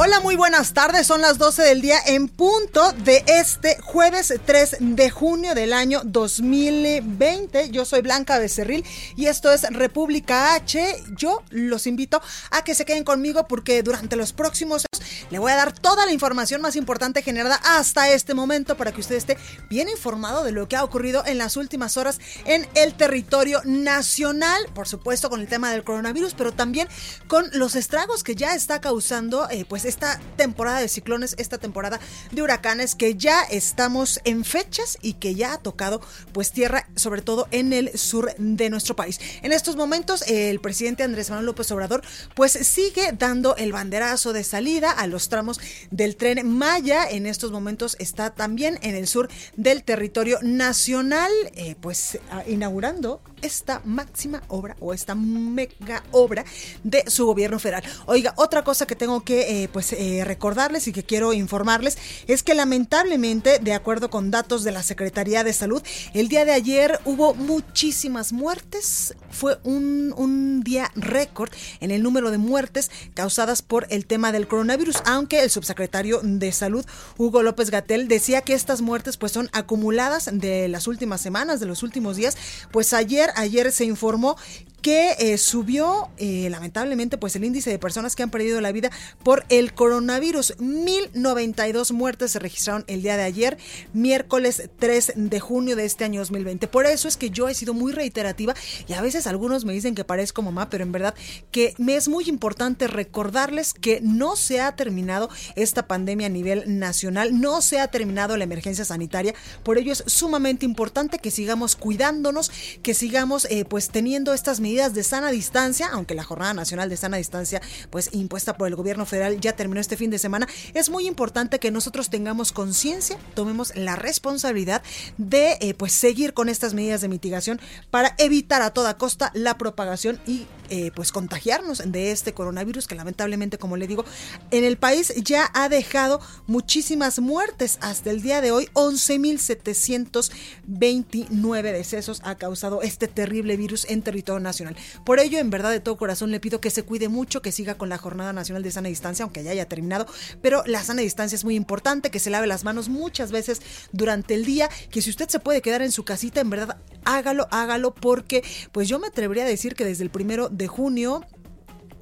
Hola, muy buenas tardes. Son las 12 del día en punto de este jueves 3 de junio del año 2020. Yo soy Blanca Becerril y esto es República H. Yo los invito a que se queden conmigo porque durante los próximos años le voy a dar toda la información más importante generada hasta este momento para que usted esté bien informado de lo que ha ocurrido en las últimas horas en el territorio nacional. Por supuesto, con el tema del coronavirus, pero también con los estragos que ya está causando, eh, pues, esta temporada de ciclones, esta temporada de huracanes que ya estamos en fechas y que ya ha tocado pues tierra, sobre todo en el sur de nuestro país. En estos momentos el presidente Andrés Manuel López Obrador pues sigue dando el banderazo de salida a los tramos del tren Maya. En estos momentos está también en el sur del territorio nacional eh, pues inaugurando esta máxima obra o esta mega obra de su gobierno federal. Oiga, otra cosa que tengo que eh, pues eh, recordarles y que quiero informarles es que lamentablemente, de acuerdo con datos de la Secretaría de Salud, el día de ayer hubo muchísimas muertes. Fue un, un día récord en el número de muertes causadas por el tema del coronavirus, aunque el subsecretario de Salud, Hugo López Gatel, decía que estas muertes pues son acumuladas de las últimas semanas, de los últimos días. Pues ayer, ayer se informó que eh, subió eh, lamentablemente pues el índice de personas que han perdido la vida por el coronavirus. 1092 muertes se registraron el día de ayer, miércoles 3 de junio de este año 2020. Por eso es que yo he sido muy reiterativa y a veces algunos me dicen que parezco mamá, pero en verdad que me es muy importante recordarles que no se ha terminado esta pandemia a nivel nacional, no se ha terminado la emergencia sanitaria. Por ello es sumamente importante que sigamos cuidándonos, que sigamos eh, pues teniendo estas medidas de sana distancia, aunque la Jornada Nacional de Sana Distancia, pues impuesta por el gobierno federal, ya terminó este fin de semana, es muy importante que nosotros tengamos conciencia, tomemos la responsabilidad de eh, pues seguir con estas medidas de mitigación para evitar a toda costa la propagación y eh, pues contagiarnos de este coronavirus que lamentablemente, como le digo, en el país ya ha dejado muchísimas muertes. Hasta el día de hoy, 11.729 decesos ha causado este terrible virus en territorio nacional. Por ello, en verdad, de todo corazón le pido que se cuide mucho, que siga con la Jornada Nacional de Sana Distancia, aunque ya haya terminado, pero la sana distancia es muy importante, que se lave las manos muchas veces durante el día, que si usted se puede quedar en su casita, en verdad, hágalo, hágalo, porque pues yo me atrevería a decir que desde el primero de junio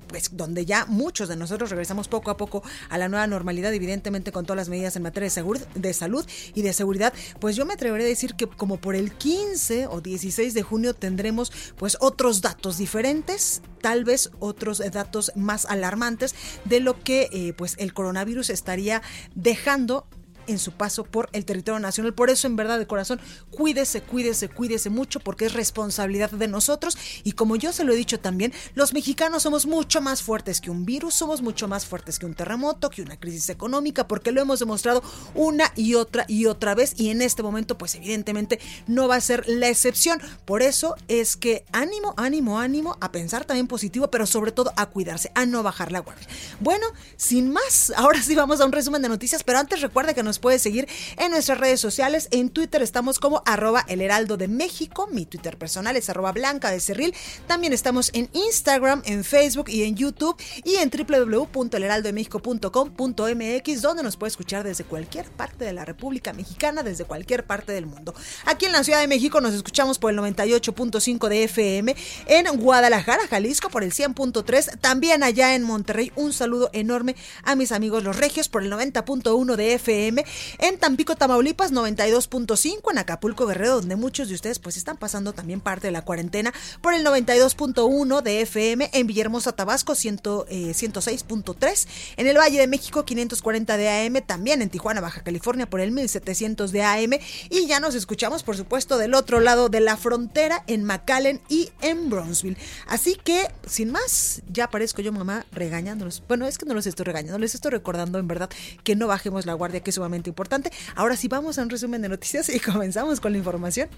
pues donde ya muchos de nosotros regresamos poco a poco a la nueva normalidad, evidentemente con todas las medidas en materia de, de salud y de seguridad, pues yo me atrevería a decir que como por el 15 o 16 de junio tendremos pues otros datos diferentes, tal vez otros datos más alarmantes de lo que eh, pues el coronavirus estaría dejando en su paso por el territorio nacional. Por eso, en verdad, de corazón, cuídese, cuídese, cuídese mucho porque es responsabilidad de nosotros. Y como yo se lo he dicho también, los mexicanos somos mucho más fuertes que un virus, somos mucho más fuertes que un terremoto, que una crisis económica, porque lo hemos demostrado una y otra y otra vez. Y en este momento, pues evidentemente no va a ser la excepción. Por eso es que ánimo, ánimo, ánimo a pensar también positivo, pero sobre todo a cuidarse, a no bajar la guardia. Bueno, sin más, ahora sí vamos a un resumen de noticias, pero antes recuerda que nos puede seguir en nuestras redes sociales. En Twitter estamos como arroba el de México. Mi Twitter personal es arroba blanca de cerril. También estamos en Instagram, en Facebook y en YouTube y en www.elheraldodemexico.com.mx donde nos puede escuchar desde cualquier parte de la República Mexicana, desde cualquier parte del mundo. Aquí en la Ciudad de México nos escuchamos por el 98.5 de FM, en Guadalajara, Jalisco por el 100.3, también allá en Monterrey. Un saludo enorme a mis amigos los regios por el 90.1 de FM en Tampico, Tamaulipas 92.5, en Acapulco, Guerrero, donde muchos de ustedes pues están pasando también parte de la cuarentena por el 92.1 de FM, en Villahermosa, Tabasco 106.3, eh, en el Valle de México 540 de AM, también en Tijuana, Baja California por el 1700 de AM y ya nos escuchamos por supuesto del otro lado de la frontera en McAllen y en Bronzeville. Así que sin más, ya parezco yo mamá regañándolos. Bueno, es que no los estoy regañando, les estoy recordando en verdad que no bajemos la guardia, que es sumamente importante. Ahora sí vamos a un resumen de noticias y comenzamos con la información.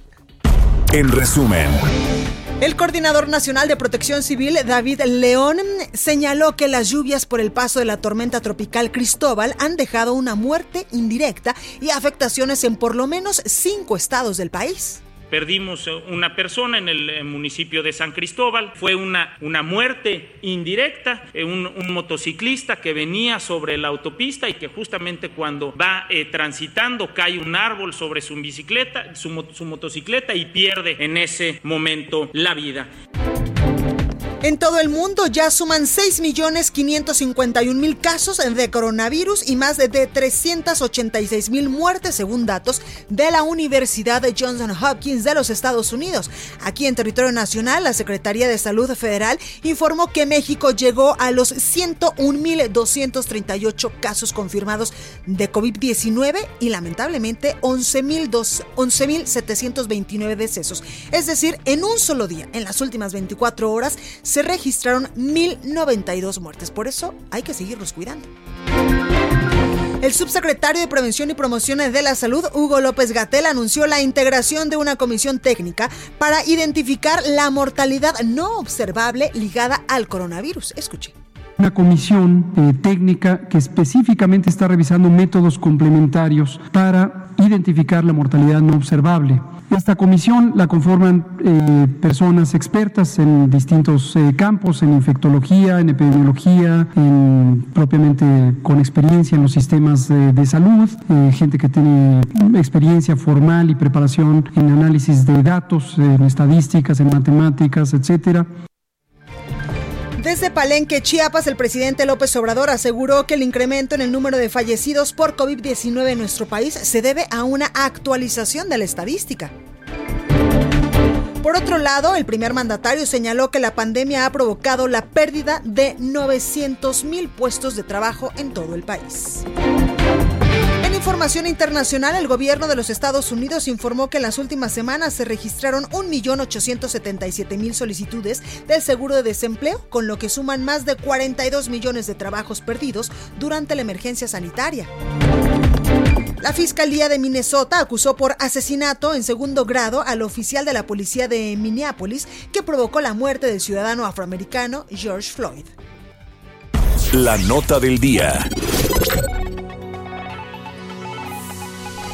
En resumen. El coordinador nacional de protección civil, David León, señaló que las lluvias por el paso de la tormenta tropical Cristóbal han dejado una muerte indirecta y afectaciones en por lo menos cinco estados del país. Perdimos eh, una persona en el municipio de San Cristóbal, fue una, una muerte indirecta, eh, un, motociclista que venía sobre la autopista y que justamente cuando va eh, transitando cae un árbol sobre su bicicleta, su motocicleta y pierde en ese momento la vida. En todo el mundo ya suman 6.551.000 casos de coronavirus y más de 386.000 muertes según datos de la Universidad de Johnson Hopkins de los Estados Unidos. Aquí en territorio nacional, la Secretaría de Salud Federal informó que México llegó a los 101.238 casos confirmados de COVID-19 y lamentablemente 11.729 decesos. Es decir, en un solo día, en las últimas 24 horas, se registraron 1.092 muertes. Por eso hay que seguirnos cuidando. El subsecretario de Prevención y Promoción de la Salud, Hugo López Gatel, anunció la integración de una comisión técnica para identificar la mortalidad no observable ligada al coronavirus. Escuche una comisión eh, técnica que específicamente está revisando métodos complementarios para identificar la mortalidad no observable. Esta comisión la conforman eh, personas expertas en distintos eh, campos, en infectología, en epidemiología, en, propiamente con experiencia en los sistemas de salud, gente que tiene experiencia formal y preparación en análisis de datos, en estadísticas, en matemáticas, etcétera. Desde Palenque, Chiapas, el presidente López Obrador aseguró que el incremento en el número de fallecidos por COVID-19 en nuestro país se debe a una actualización de la estadística. Por otro lado, el primer mandatario señaló que la pandemia ha provocado la pérdida de 900 mil puestos de trabajo en todo el país información internacional, el gobierno de los Estados Unidos informó que en las últimas semanas se registraron 1.877.000 solicitudes del seguro de desempleo, con lo que suman más de 42 millones de trabajos perdidos durante la emergencia sanitaria. La Fiscalía de Minnesota acusó por asesinato en segundo grado al oficial de la policía de Minneapolis que provocó la muerte del ciudadano afroamericano George Floyd. La nota del día.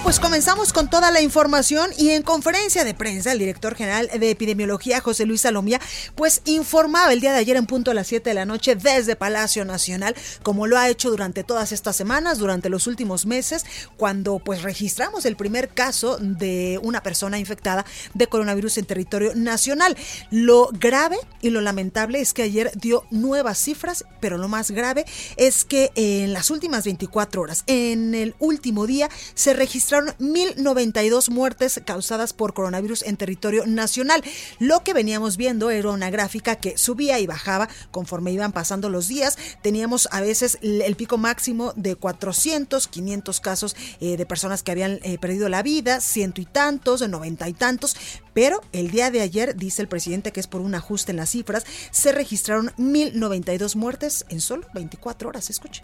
Pues comenzamos con toda la información y en conferencia de prensa el director general de epidemiología José Luis Salomía pues informaba el día de ayer en punto a las 7 de la noche desde Palacio Nacional como lo ha hecho durante todas estas semanas, durante los últimos meses cuando pues registramos el primer caso de una persona infectada de coronavirus en territorio nacional. Lo grave y lo lamentable es que ayer dio nuevas cifras, pero lo más grave es que en las últimas 24 horas, en el último día se registraron 1.092 muertes causadas por coronavirus en territorio nacional. Lo que veníamos viendo era una gráfica que subía y bajaba conforme iban pasando los días. Teníamos a veces el pico máximo de 400, 500 casos eh, de personas que habían eh, perdido la vida, ciento y tantos, noventa y tantos, pero el día de ayer, dice el presidente que es por un ajuste en las cifras, se registraron 1.092 muertes en solo 24 horas. Escuche.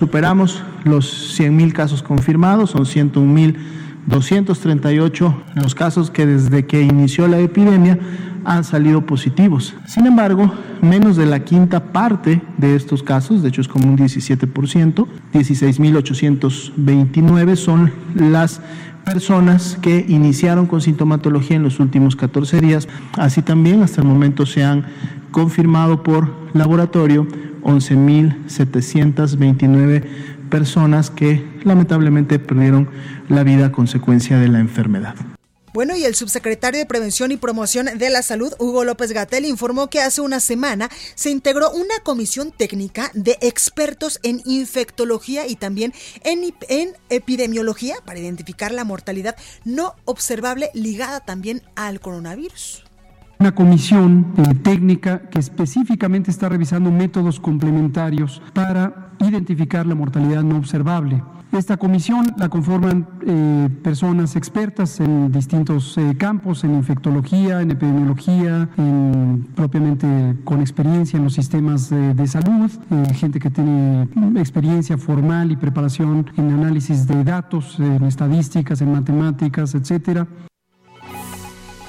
Superamos los 100.000 casos confirmados, son 101.238 los casos que desde que inició la epidemia han salido positivos. Sin embargo, menos de la quinta parte de estos casos, de hecho es como un 17%, 16.829 son las personas que iniciaron con sintomatología en los últimos 14 días. Así también, hasta el momento se han confirmado por laboratorio 11.729 personas que lamentablemente perdieron la vida a consecuencia de la enfermedad. Bueno, y el subsecretario de Prevención y Promoción de la Salud, Hugo López Gatel, informó que hace una semana se integró una comisión técnica de expertos en infectología y también en, en epidemiología para identificar la mortalidad no observable ligada también al coronavirus una comisión técnica que específicamente está revisando métodos complementarios para identificar la mortalidad no observable. Esta comisión la conforman eh, personas expertas en distintos eh, campos, en infectología, en epidemiología, en, propiamente con experiencia en los sistemas de salud, eh, gente que tiene experiencia formal y preparación en análisis de datos, en estadísticas, en matemáticas, etcétera.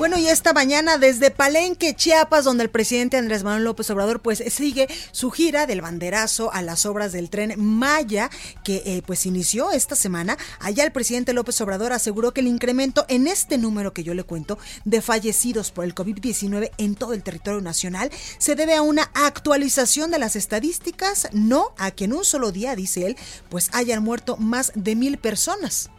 Bueno, y esta mañana desde Palenque, Chiapas, donde el presidente Andrés Manuel López Obrador pues sigue su gira del banderazo a las obras del tren Maya, que eh, pues inició esta semana. Allá el presidente López Obrador aseguró que el incremento en este número que yo le cuento de fallecidos por el COVID-19 en todo el territorio nacional se debe a una actualización de las estadísticas, no a que en un solo día, dice él, pues hayan muerto más de mil personas.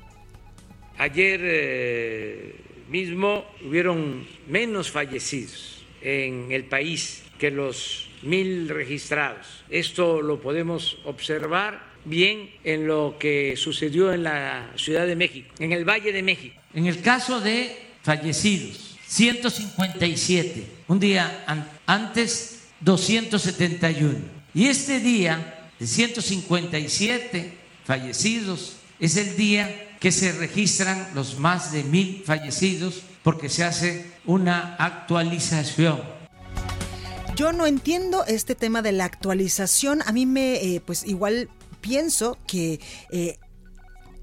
Ayer... Eh mismo hubieron menos fallecidos en el país que los mil registrados. Esto lo podemos observar bien en lo que sucedió en la Ciudad de México, en el Valle de México. En el caso de fallecidos, 157, un día antes 271. Y este día de 157 fallecidos es el día que se registran los más de mil fallecidos porque se hace una actualización. Yo no entiendo este tema de la actualización. A mí me, eh, pues igual pienso que eh,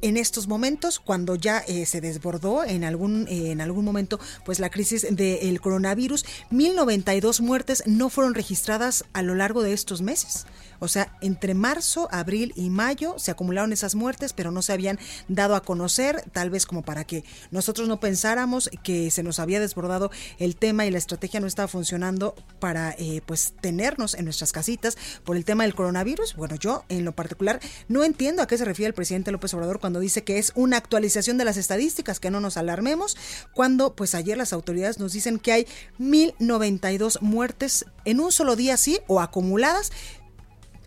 en estos momentos, cuando ya eh, se desbordó en algún, en algún momento pues la crisis del coronavirus, 1092 muertes no fueron registradas a lo largo de estos meses. O sea, entre marzo, abril y mayo se acumularon esas muertes, pero no se habían dado a conocer, tal vez como para que nosotros no pensáramos que se nos había desbordado el tema y la estrategia no estaba funcionando para eh, pues tenernos en nuestras casitas por el tema del coronavirus. Bueno, yo en lo particular no entiendo a qué se refiere el presidente López Obrador cuando dice que es una actualización de las estadísticas, que no nos alarmemos, cuando pues ayer las autoridades nos dicen que hay 1092 muertes en un solo día, sí, o acumuladas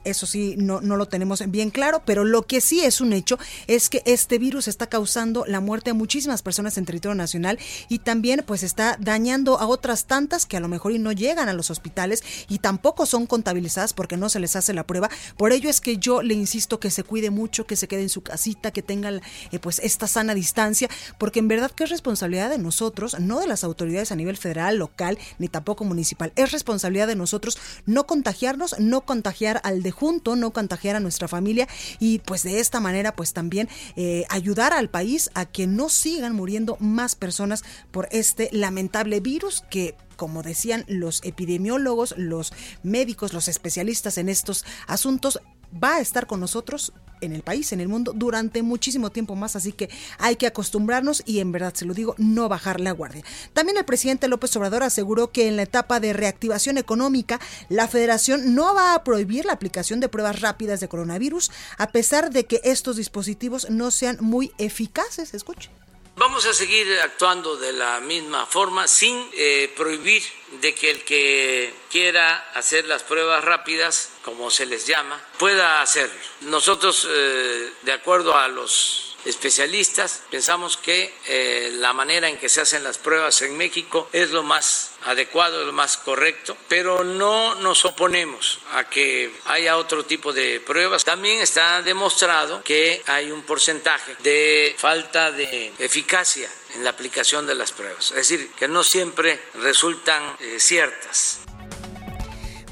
eso sí, no, no lo tenemos bien claro, pero lo que sí es un hecho es que este virus está causando la muerte a muchísimas personas en territorio nacional y también pues está dañando a otras tantas que a lo mejor y no llegan a los hospitales y tampoco son contabilizadas porque no se les hace la prueba. Por ello es que yo le insisto que se cuide mucho, que se quede en su casita, que tenga eh, pues esta sana distancia, porque en verdad que es responsabilidad de nosotros, no de las autoridades a nivel federal, local, ni tampoco municipal. Es responsabilidad de nosotros no contagiarnos, no contagiar al de junto, no contagiar a nuestra familia y pues de esta manera pues también eh, ayudar al país a que no sigan muriendo más personas por este lamentable virus que como decían los epidemiólogos, los médicos, los especialistas en estos asuntos, va a estar con nosotros en el país, en el mundo, durante muchísimo tiempo más, así que hay que acostumbrarnos y en verdad se lo digo, no bajar la guardia. También el presidente López Obrador aseguró que en la etapa de reactivación económica, la federación no va a prohibir la aplicación de pruebas rápidas de coronavirus, a pesar de que estos dispositivos no sean muy eficaces. Escuchen. Vamos a seguir actuando de la misma forma sin eh, prohibir de que el que quiera hacer las pruebas rápidas, como se les llama, pueda hacerlo. Nosotros, eh, de acuerdo a los especialistas, pensamos que eh, la manera en que se hacen las pruebas en México es lo más adecuado, lo más correcto, pero no nos oponemos a que haya otro tipo de pruebas. También está demostrado que hay un porcentaje de falta de eficacia en la aplicación de las pruebas, es decir, que no siempre resultan eh, ciertas.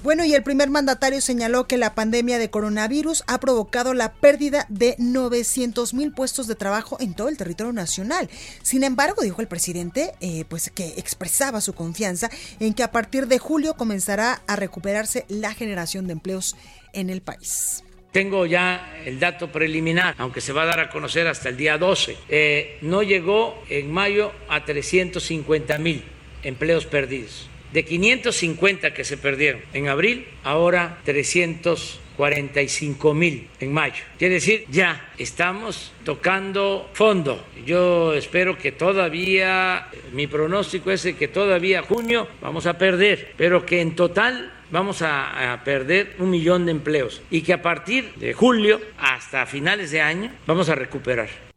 Bueno, y el primer mandatario señaló que la pandemia de coronavirus ha provocado la pérdida de 900 mil puestos de trabajo en todo el territorio nacional. Sin embargo, dijo el presidente, eh, pues que expresaba su confianza en que a partir de julio comenzará a recuperarse la generación de empleos en el país. Tengo ya el dato preliminar, aunque se va a dar a conocer hasta el día 12. Eh, no llegó en mayo a 350 mil empleos perdidos de 550 que se perdieron en abril, ahora 340 45 mil en mayo. Quiere decir, ya estamos tocando fondo. Yo espero que todavía, mi pronóstico es que todavía junio vamos a perder, pero que en total vamos a, a, perder un millón de empleos y que a partir de julio hasta finales de año vamos a recuperar.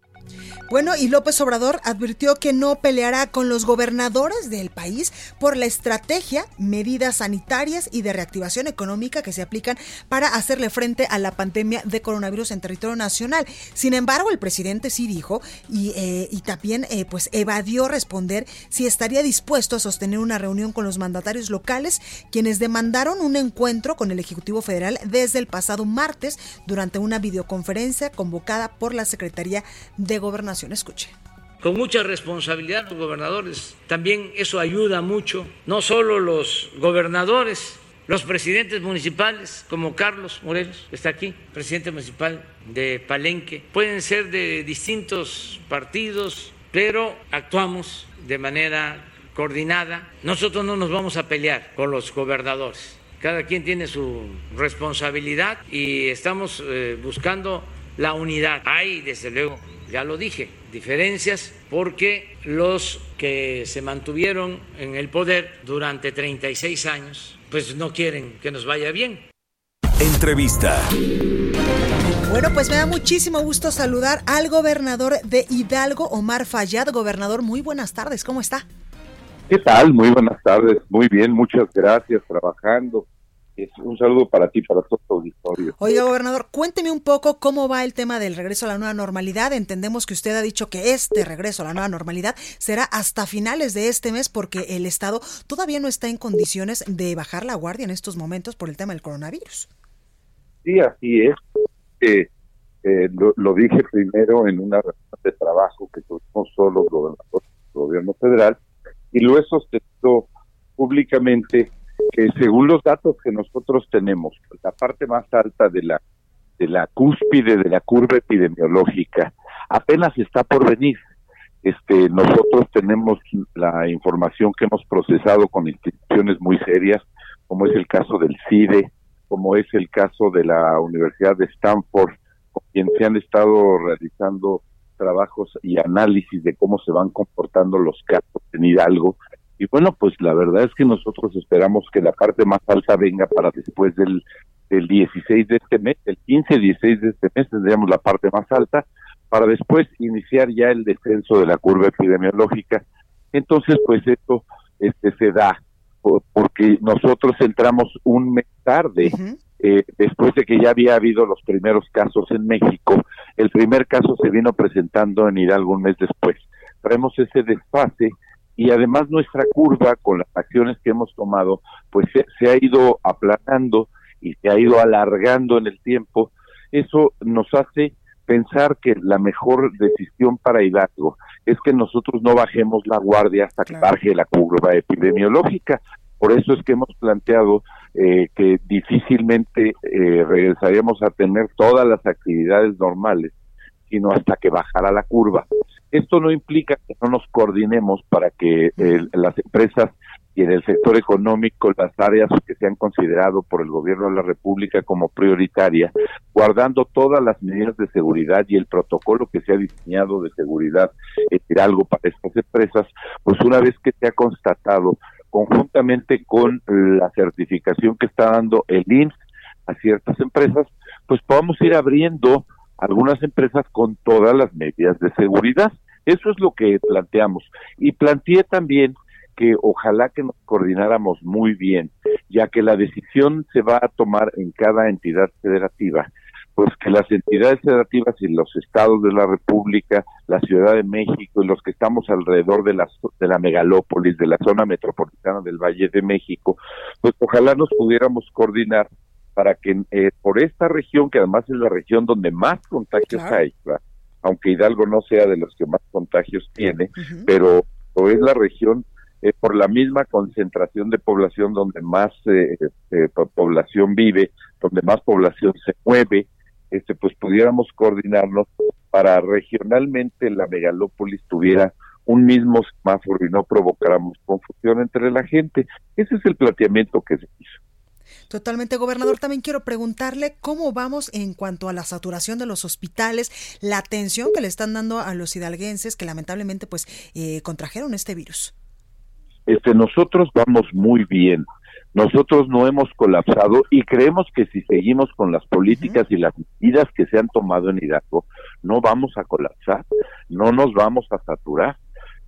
Bueno, y López Obrador advirtió que no peleará con los gobernadores del país por la estrategia, medidas sanitarias y de reactivación económica que se aplican para hacerle frente a la pandemia de coronavirus en territorio nacional. Sin embargo, el presidente sí dijo y, eh, y también eh, pues evadió responder si estaría dispuesto a sostener una reunión con los mandatarios locales, quienes demandaron un encuentro con el Ejecutivo Federal desde el pasado martes durante una videoconferencia convocada por la Secretaría de Gobernación. Escuche. Con mucha responsabilidad los gobernadores. También eso ayuda mucho. No solo los gobernadores, los presidentes municipales, como Carlos Morelos, está aquí, presidente municipal de Palenque, pueden ser de distintos partidos, pero actuamos de manera coordinada. Nosotros no nos vamos a pelear con los gobernadores. Cada quien tiene su responsabilidad y estamos eh, buscando la unidad. Hay, desde luego, ya lo dije, diferencias porque los que se mantuvieron en el poder durante 36 años, pues no quieren que nos vaya bien. Entrevista. Bueno, pues me da muchísimo gusto saludar al gobernador de Hidalgo, Omar Fayad. Gobernador, muy buenas tardes, ¿cómo está? ¿Qué tal? Muy buenas tardes, muy bien, muchas gracias, trabajando un saludo para ti, para todo tu auditorio. Oiga, gobernador, cuénteme un poco cómo va el tema del regreso a la nueva normalidad. Entendemos que usted ha dicho que este regreso a la nueva normalidad será hasta finales de este mes porque el Estado todavía no está en condiciones de bajar la guardia en estos momentos por el tema del coronavirus. Sí, así es. Eh, eh, lo, dije primero en una reunión de trabajo que tuvimos solo gobernador del gobierno federal y lo he sostenido públicamente que según los datos que nosotros tenemos, la parte más alta de la de la cúspide de la curva epidemiológica apenas está por venir. Este, nosotros tenemos la información que hemos procesado con instituciones muy serias, como es el caso del CIDE, como es el caso de la Universidad de Stanford, con quien se han estado realizando trabajos y análisis de cómo se van comportando los casos en Hidalgo y bueno, pues la verdad es que nosotros esperamos que la parte más alta venga para después del, del 16 de este mes, el 15, 16 de este mes tendríamos la parte más alta, para después iniciar ya el descenso de la curva epidemiológica. Entonces, pues esto este, se da porque nosotros entramos un mes tarde, eh, después de que ya había habido los primeros casos en México. El primer caso se vino presentando en Hidalgo un mes después. Traemos ese desfase y además nuestra curva con las acciones que hemos tomado pues se, ha ido aplanando y se ha ido alargando en el tiempo. Eso nos hace pensar que la mejor decisión para Hidalgo es que nosotros no bajemos la guardia hasta que baje la curva epidemiológica. Por eso es que hemos planteado eh, que difícilmente eh, regresaremos a tener todas las actividades normales sino hasta que bajara la curva. Esto no implica que no nos coordinemos para que las empresas y en el sector económico las áreas que se han considerado por el gobierno de la República como prioritaria, guardando todas las medidas de seguridad y el protocolo que se ha diseñado de seguridad en algo para estas empresas, pues una vez que se ha constatado conjuntamente con la certificación que está dando el INSS a ciertas empresas, pues podamos ir abriendo algunas empresas con todas las medidas de seguridad. Eso es lo que planteamos. Y planteé también que ojalá que nos coordináramos muy bien, ya que la decisión se va a tomar en cada entidad federativa, pues que las entidades federativas y los estados de la República, la Ciudad de México y los que estamos alrededor de la, de la megalópolis, de la zona metropolitana del Valle de México, pues ojalá nos pudiéramos coordinar para que eh, por esta región, que además es la región donde más contagios hay, aunque Hidalgo no sea de los que más contagios tiene, pero es la región eh, por la misma concentración de población donde más eh, población vive, donde más población se mueve, este pues pudiéramos coordinarnos para regionalmente la megalópolis tuviera un mismo semáforo y no provocáramos confusión entre la gente. Ese es el planteamiento que se hizo. Totalmente, gobernador. También quiero preguntarle cómo vamos en cuanto a la saturación de los hospitales, la atención que le están dando a los hidalguenses que lamentablemente pues eh, contrajeron este virus. Este, nosotros vamos muy bien. Nosotros no hemos colapsado y creemos que si seguimos con las políticas y las medidas que se han tomado en Hidalgo, no vamos a colapsar, no nos vamos a saturar,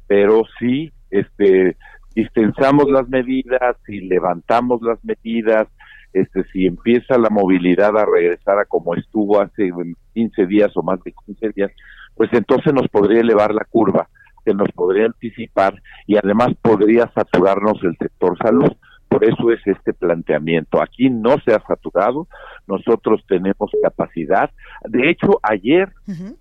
pero sí, este, dispensamos las medidas y levantamos las medidas, este, si empieza la movilidad a regresar a como estuvo hace 15 días o más de 15 días, pues entonces nos podría elevar la curva, que nos podría anticipar y además podría saturarnos el sector salud. Por eso es este planteamiento. Aquí no se ha saturado, nosotros tenemos capacidad. De hecho, ayer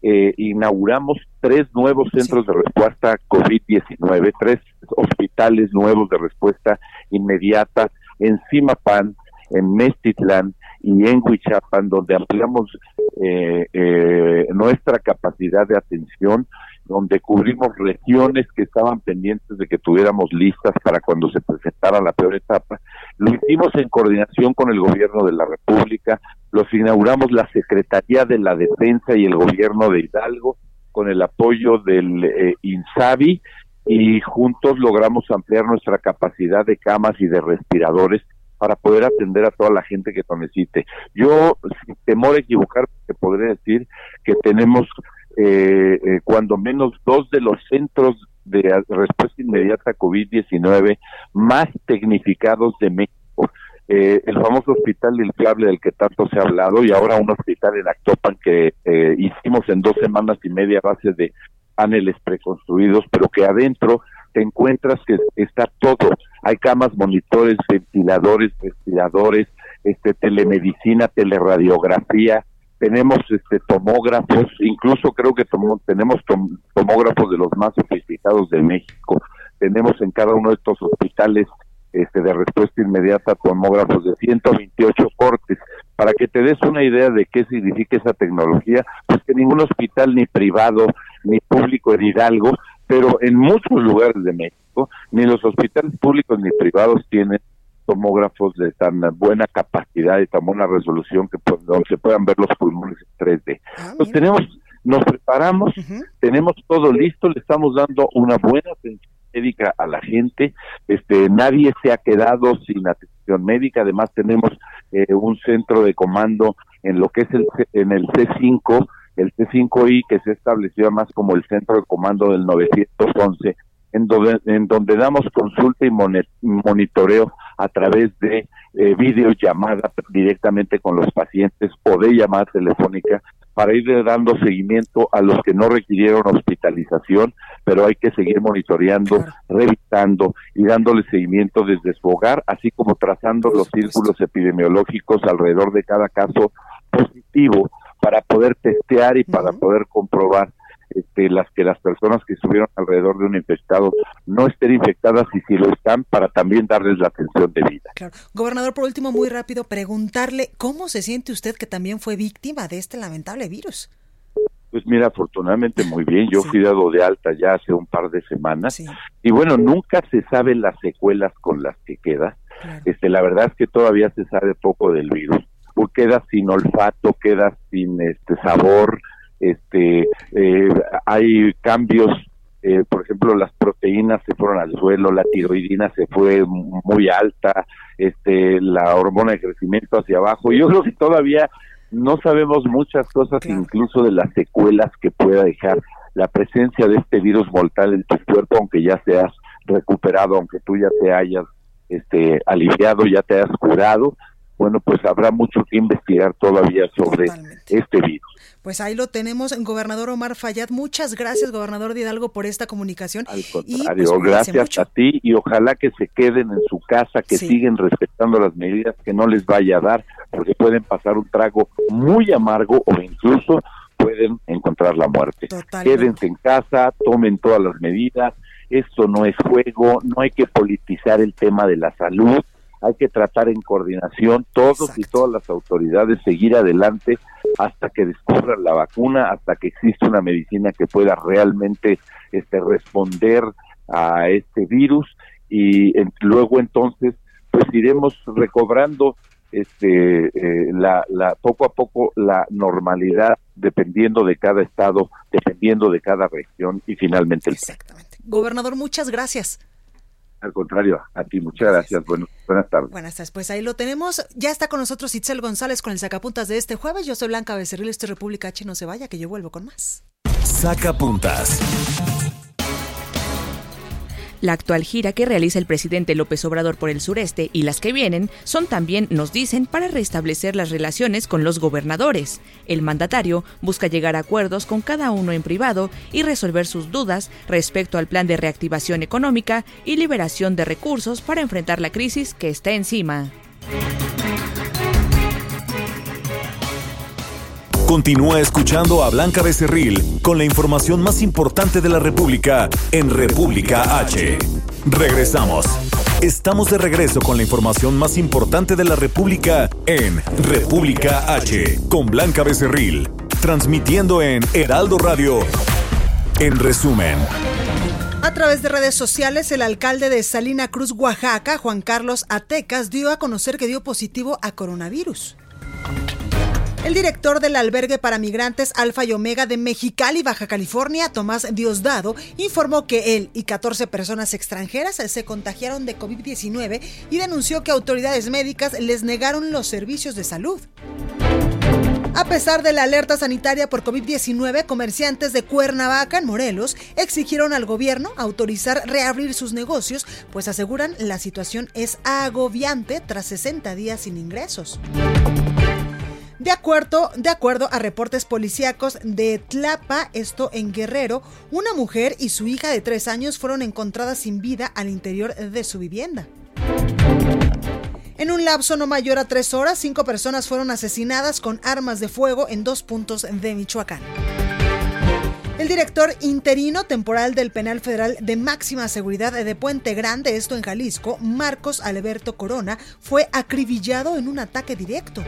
eh, inauguramos tres nuevos centros de respuesta COVID-19, tres hospitales nuevos de respuesta inmediata en Cimapan, en Mestitlán y en Huichapan, donde ampliamos eh, eh, nuestra capacidad de atención donde cubrimos regiones que estaban pendientes de que tuviéramos listas para cuando se presentara la peor etapa. Lo hicimos en coordinación con el gobierno de la República, los inauguramos la Secretaría de la Defensa y el gobierno de Hidalgo con el apoyo del eh, INSABI y juntos logramos ampliar nuestra capacidad de camas y de respiradores para poder atender a toda la gente que lo necesite. Yo, sin temor a equivocar, te podré decir que tenemos eh, eh, cuando menos dos de los centros de respuesta inmediata COVID-19 más tecnificados de México. Eh, el famoso hospital inflable del que tanto se ha hablado y ahora un hospital en Actopan que eh, hicimos en dos semanas y media a base de paneles preconstruidos, pero que adentro te encuentras que está todo. Hay camas, monitores, ventiladores, respiradores, este, telemedicina, teleradiografía, tenemos este tomógrafos, incluso creo que tenemos tomógrafos de los más sofisticados de México. Tenemos en cada uno de estos hospitales este, de respuesta inmediata tomógrafos de 128 cortes. Para que te des una idea de qué significa esa tecnología, pues que ningún hospital ni privado ni público en Hidalgo, pero en muchos lugares de México, ni los hospitales públicos ni privados tienen tomógrafos de tan buena capacidad y tan buena resolución que donde se puedan ver los pulmones en 3D. Ah, tenemos, nos preparamos, tenemos todo listo, le estamos dando una buena atención médica a la gente, este nadie se ha quedado sin atención médica, además tenemos eh, un centro de comando en lo que es el en el C5, el C5I que se estableció más como el centro de comando del 911 en donde, en donde damos consulta y monitoreo a través de eh, videollamada directamente con los pacientes o de llamada telefónica para ir dando seguimiento a los que no requirieron hospitalización, pero hay que seguir monitoreando, revisando y dándole seguimiento desde su hogar, así como trazando los círculos epidemiológicos alrededor de cada caso positivo para poder testear y para poder comprobar este, las que las personas que estuvieron alrededor de un infectado no estén infectadas y si lo están para también darles la atención debida. Claro. Gobernador, por último, muy rápido, preguntarle cómo se siente usted que también fue víctima de este lamentable virus. Pues mira, afortunadamente muy bien. Yo fui dado de alta ya hace un par de semanas y bueno, nunca se sabe las secuelas con las que queda. Este, la verdad es que todavía se sabe poco del virus. Queda sin olfato, queda sin este sabor, este eh, hay cambios eh, por ejemplo las proteínas se fueron al suelo la tiroidina se fue muy alta este la hormona de crecimiento hacia abajo. Yo creo que todavía no sabemos muchas cosas incluso de las secuelas que pueda dejar la presencia de este virus mortal en tu cuerpo aunque ya seas recuperado aunque tú ya te hayas este aliviado ya te hayas curado bueno, pues habrá mucho que investigar todavía sobre este virus. Pues ahí lo tenemos, gobernador Omar Fayad. Muchas gracias, gobernador de Hidalgo, por esta comunicación. Al contrario, pues, gracias a ti y ojalá que se queden en su casa, que siguen respetando las medidas, que no les vaya a dar, porque pueden pasar un trago muy amargo o incluso pueden encontrar la muerte. Quédense en casa, tomen todas las medidas. Esto no es juego, no hay que politizar el tema de la salud hay que tratar en coordinación todos y todas las autoridades seguir adelante hasta que descubran la vacuna, hasta que exista una medicina que pueda realmente este responder a este virus y luego entonces pues iremos recobrando este, eh, la, la, poco a poco la normalidad dependiendo de cada estado, dependiendo de cada región y finalmente el Exactamente. Gobernador, muchas gracias. Al contrario, a ti muchas gracias. Bueno, buenas tardes. Buenas tardes. Pues ahí lo tenemos. Ya está con nosotros Itzel González con el sacapuntas de este jueves. Yo soy Blanca Becerril, esto es República H. No se vaya, que yo vuelvo con más. Sacapuntas. La actual gira que realiza el presidente López Obrador por el sureste y las que vienen son también, nos dicen, para restablecer las relaciones con los gobernadores. El mandatario busca llegar a acuerdos con cada uno en privado y resolver sus dudas respecto al plan de reactivación económica y liberación de recursos para enfrentar la crisis que está encima. Continúa escuchando a Blanca Becerril con la información más importante de la República en República H. Regresamos. Estamos de regreso con la información más importante de la República en República H con Blanca Becerril, transmitiendo en Heraldo Radio. En resumen. A través de redes sociales, el alcalde de Salina Cruz, Oaxaca, Juan Carlos Atecas, dio a conocer que dio positivo a coronavirus. El director del albergue para migrantes Alfa y Omega de Mexicali, Baja California, Tomás Diosdado, informó que él y 14 personas extranjeras se contagiaron de COVID-19 y denunció que autoridades médicas les negaron los servicios de salud. A pesar de la alerta sanitaria por COVID-19, comerciantes de Cuernavaca, en Morelos, exigieron al gobierno autorizar reabrir sus negocios, pues aseguran la situación es agobiante tras 60 días sin ingresos. De acuerdo, de acuerdo a reportes policíacos de Tlapa, esto en Guerrero, una mujer y su hija de tres años fueron encontradas sin vida al interior de su vivienda. En un lapso no mayor a tres horas, cinco personas fueron asesinadas con armas de fuego en dos puntos de Michoacán. El director interino temporal del Penal Federal de Máxima Seguridad de Puente Grande, esto en Jalisco, Marcos Alberto Corona, fue acribillado en un ataque directo.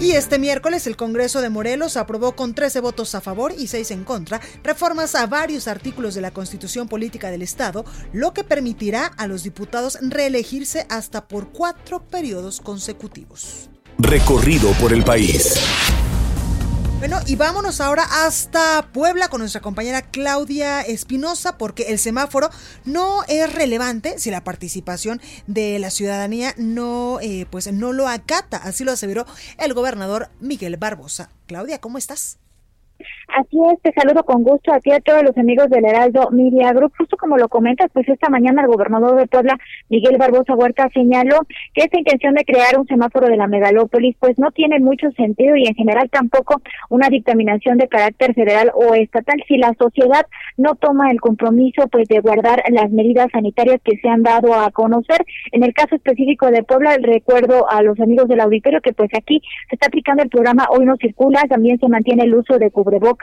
Y este miércoles el Congreso de Morelos aprobó con 13 votos a favor y 6 en contra reformas a varios artículos de la Constitución Política del Estado, lo que permitirá a los diputados reelegirse hasta por cuatro periodos consecutivos. Recorrido por el país. Bueno, y vámonos ahora hasta Puebla con nuestra compañera Claudia Espinosa, porque el semáforo no es relevante si la participación de la ciudadanía no, eh, pues no lo acata. Así lo aseveró el gobernador Miguel Barbosa. Claudia, ¿cómo estás? Así es, te saludo con gusto aquí a todos los amigos del Heraldo Media. Justo como lo comentas, pues esta mañana el gobernador de Puebla, Miguel Barbosa Huerta, señaló que esta intención de crear un semáforo de la megalópolis pues no tiene mucho sentido y en general tampoco una dictaminación de carácter federal o estatal si la sociedad no toma el compromiso pues de guardar las medidas sanitarias que se han dado a conocer. En el caso específico de Puebla, recuerdo a los amigos del auditorio que pues aquí se está aplicando el programa Hoy no circula, también se mantiene el uso de cubrebocas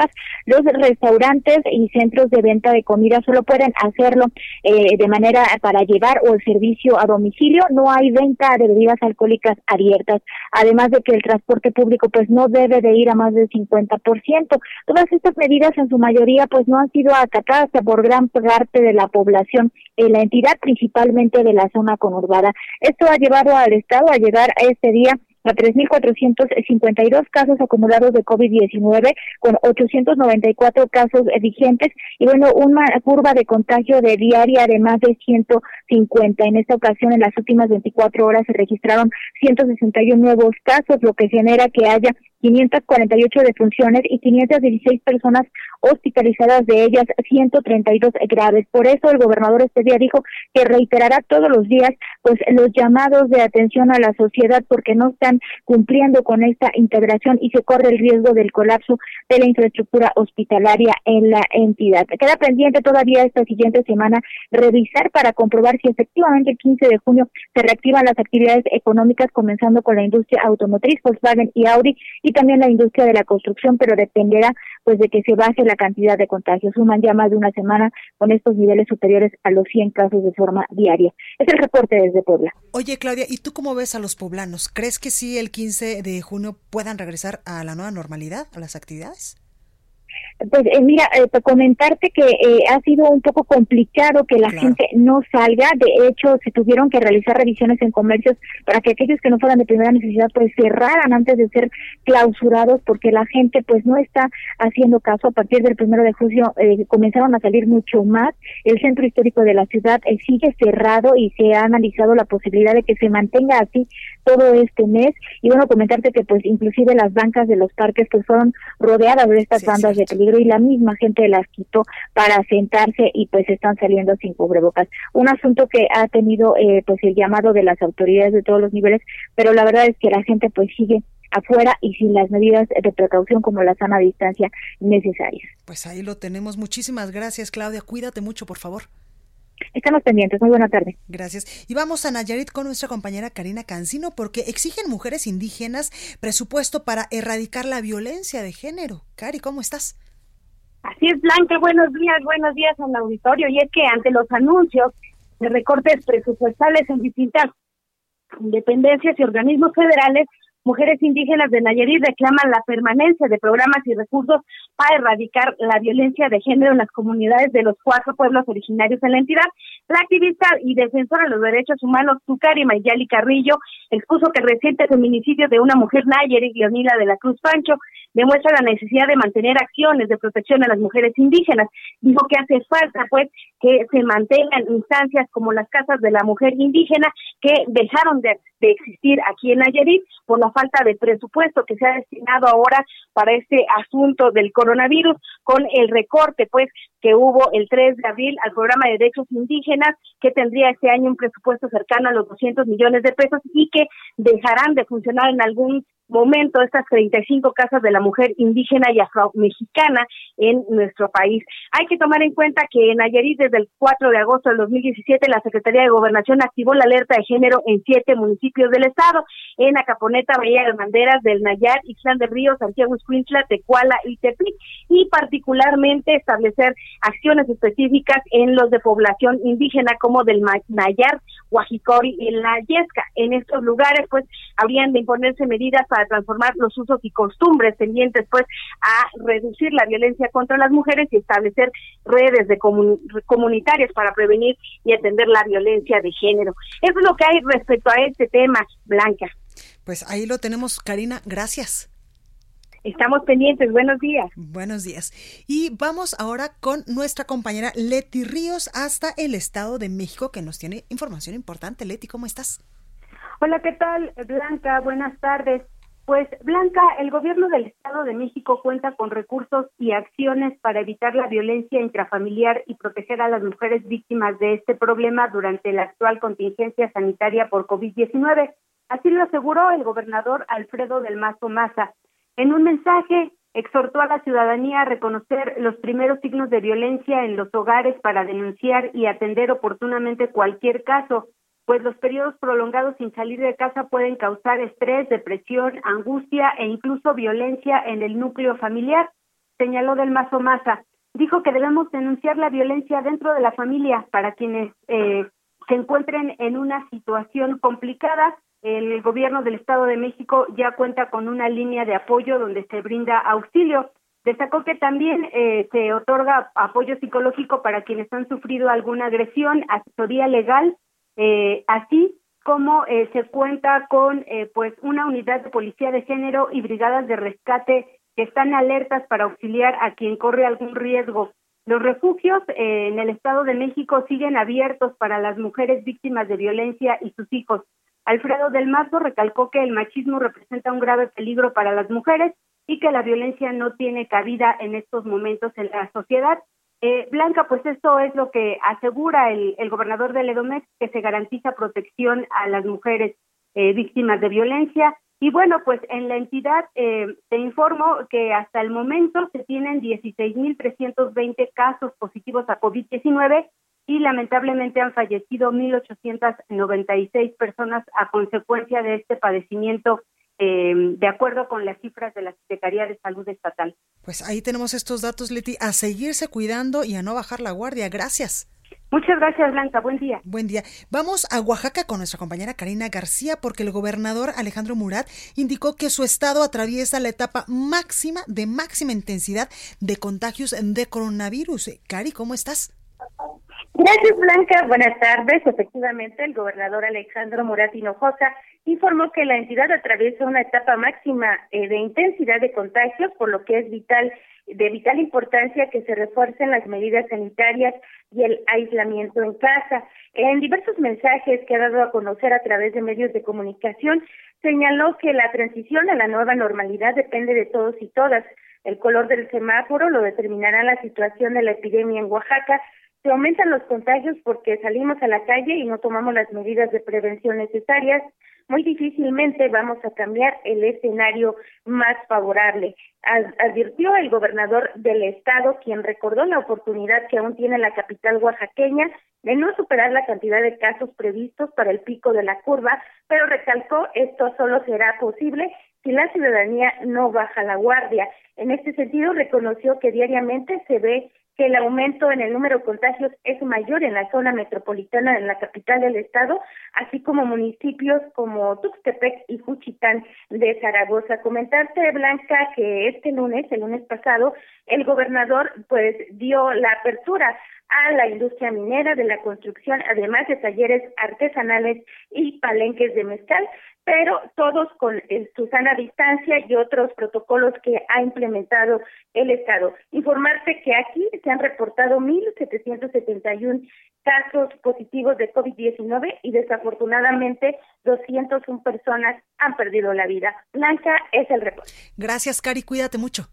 los restaurantes y centros de venta de comida solo pueden hacerlo eh, de manera para llevar o el servicio a domicilio. No hay venta de bebidas alcohólicas abiertas. Además de que el transporte público pues no debe de ir a más del 50%. Todas estas medidas en su mayoría pues no han sido acatadas por gran parte de la población en la entidad, principalmente de la zona conurbada. Esto ha llevado al Estado a llegar a este día a 3.452 casos acumulados de COVID-19 con 894 casos vigentes y bueno, una curva de contagio de diaria de más de 150. En esta ocasión, en las últimas 24 horas se registraron 161 nuevos casos, lo que genera que haya 548 defunciones y 516 personas hospitalizadas, de ellas 132 graves. Por eso el gobernador este día dijo que reiterará todos los días pues los llamados de atención a la sociedad porque no están cumpliendo con esta integración y se corre el riesgo del colapso de la infraestructura hospitalaria en la entidad. Queda pendiente todavía esta siguiente semana revisar para comprobar si efectivamente el 15 de junio se reactivan las actividades económicas comenzando con la industria automotriz, Volkswagen y Audi y también la industria de la construcción, pero dependerá pues de que se baje la cantidad de contagios. Suman ya más de una semana con estos niveles superiores a los 100 casos de forma diaria. Es el reporte desde Puebla. Oye, Claudia, ¿y tú cómo ves a los poblanos? ¿Crees que sí el 15 de junio puedan regresar a la nueva normalidad, a las actividades? Pues eh, mira, eh, comentarte que eh, ha sido un poco complicado que la gente no salga. De hecho, se tuvieron que realizar revisiones en comercios para que aquellos que no fueran de primera necesidad pues cerraran antes de ser clausurados porque la gente pues no está haciendo caso. A partir del primero de julio eh, comenzaron a salir mucho más. El centro histórico de la ciudad sigue cerrado y se ha analizado la posibilidad de que se mantenga así todo este mes. Y bueno, comentarte que pues inclusive las bancas de los parques pues fueron rodeadas de estas bandas de peligro y la misma gente las quitó para sentarse y pues están saliendo sin cubrebocas. Un asunto que ha tenido eh, pues el llamado de las autoridades de todos los niveles, pero la verdad es que la gente pues sigue afuera y sin las medidas de precaución como la sana distancia necesarias. Pues ahí lo tenemos. Muchísimas gracias, Claudia. Cuídate mucho, por favor. Estamos pendientes. Muy buena tarde. Gracias. Y vamos a Nayarit con nuestra compañera Karina Cancino porque exigen mujeres indígenas presupuesto para erradicar la violencia de género. Cari, ¿cómo estás? Así es, Blanca. Buenos días, buenos días al auditorio. Y es que ante los anuncios de recortes presupuestales en distintas dependencias y organismos federales, Mujeres indígenas de Nayarit reclaman la permanencia de programas y recursos para erradicar la violencia de género en las comunidades de los cuatro pueblos originarios en la entidad. La activista y defensora de los derechos humanos, Tucari Mayali Carrillo, expuso que el reciente feminicidio de una mujer Nayarit, Leonila de la Cruz Pancho, demuestra la necesidad de mantener acciones de protección a las mujeres indígenas. Dijo que hace falta, pues, que se mantengan instancias como las casas de la mujer indígena que dejaron de, existir aquí en Nayarit por la falta de presupuesto que se ha destinado ahora para este asunto del coronavirus, con el recorte, pues, que hubo el 3 de abril al programa de derechos indígenas, que tendría este año un presupuesto cercano a los 200 millones de pesos y que dejarán de funcionar en algún momento estas 35 casas de la mujer indígena y afro-mexicana en nuestro país. Hay que tomar en cuenta que en Nayarit desde el 4 de agosto del 2017 la Secretaría de Gobernación activó la alerta de género en siete municipios del estado, en Acaponeta, Bahía de Banderas, del Nayar, Ixlán del Río, Santiago Escuintla, Tecuala y Tepic, y particularmente establecer acciones específicas en los de población indígena como del Nayar, Huajicori y la Yesca. En estos lugares pues habrían de imponerse medidas para transformar los usos y costumbres tendientes pues a reducir la violencia contra las mujeres y establecer redes de comunitarias para prevenir y atender la violencia de género. Eso es lo que hay respecto a este tema, Blanca. Pues ahí lo tenemos, Karina, gracias. Estamos pendientes, buenos días. Buenos días. Y vamos ahora con nuestra compañera Leti Ríos hasta el Estado de México que nos tiene información importante. Leti, ¿cómo estás? Hola, ¿qué tal? Blanca, buenas tardes. Pues Blanca, el gobierno del Estado de México cuenta con recursos y acciones para evitar la violencia intrafamiliar y proteger a las mujeres víctimas de este problema durante la actual contingencia sanitaria por COVID-19. Así lo aseguró el gobernador Alfredo del Mazo Maza. En un mensaje, exhortó a la ciudadanía a reconocer los primeros signos de violencia en los hogares para denunciar y atender oportunamente cualquier caso pues los periodos prolongados sin salir de casa pueden causar estrés, depresión, angustia e incluso violencia en el núcleo familiar, señaló del Mazo Maza. Dijo que debemos denunciar la violencia dentro de la familia para quienes eh, se encuentren en una situación complicada. El gobierno del Estado de México ya cuenta con una línea de apoyo donde se brinda auxilio. Destacó que también eh, se otorga apoyo psicológico para quienes han sufrido alguna agresión, asesoría legal eh, así como eh, se cuenta con eh, pues una unidad de policía de género y brigadas de rescate que están alertas para auxiliar a quien corre algún riesgo. Los refugios en el Estado de México siguen abiertos para las mujeres víctimas de violencia y sus hijos. Alfredo del Mazo recalcó que el machismo representa un grave peligro para las mujeres y que la violencia no tiene cabida en estos momentos en la sociedad eh, Blanca, pues esto es lo que asegura el, gobernador de Ledomex, que se garantiza protección a las mujeres eh, víctimas de violencia. Y bueno, pues en la entidad eh, te informo que hasta el momento se tienen 16.320 casos positivos a COVID-19 y lamentablemente han fallecido 1.896 personas a consecuencia de este padecimiento eh, de acuerdo con las cifras de la Secretaría de Salud Estatal. Pues ahí tenemos estos datos, Leti, a seguirse cuidando y a no bajar la guardia. Gracias. Muchas gracias, Blanca. Buen día. Buen día. Vamos a Oaxaca con nuestra compañera Karina García porque el gobernador Alejandro Murat indicó que su estado atraviesa la etapa máxima de máxima intensidad de contagios de coronavirus. Cari, ¿cómo estás? Gracias, Blanca. Buenas tardes. Efectivamente, el gobernador Alejandro Murat Hinojosa informó que la entidad atraviesa una etapa máxima eh, de intensidad de contagios, por lo que es vital de vital importancia que se refuercen las medidas sanitarias y el aislamiento en casa. En diversos mensajes que ha dado a conocer a través de medios de comunicación, señaló que la transición a la nueva normalidad depende de todos y todas. El color del semáforo lo determinará la situación de la epidemia en Oaxaca. Se aumentan los contagios porque salimos a la calle y no tomamos las medidas de prevención necesarias muy difícilmente vamos a cambiar el escenario más favorable. Advirtió el gobernador del estado, quien recordó la oportunidad que aún tiene la capital oaxaqueña de no superar la cantidad de casos previstos para el pico de la curva, pero recalcó esto solo será posible si la ciudadanía no baja la guardia. En este sentido, reconoció que diariamente se ve que el aumento en el número de contagios es mayor en la zona metropolitana, en la capital del estado, así como municipios como Tuxtepec y Juchitán de Zaragoza. Comentarte, Blanca, que este lunes, el lunes pasado, el gobernador pues dio la apertura a la industria minera de la construcción, además de talleres artesanales y palenques de mezcal pero todos con su sana distancia y otros protocolos que ha implementado el Estado. Informarte que aquí se han reportado 1.771 casos positivos de COVID-19 y desafortunadamente 201 personas han perdido la vida. Blanca es el reporte. Gracias, Cari. Cuídate mucho.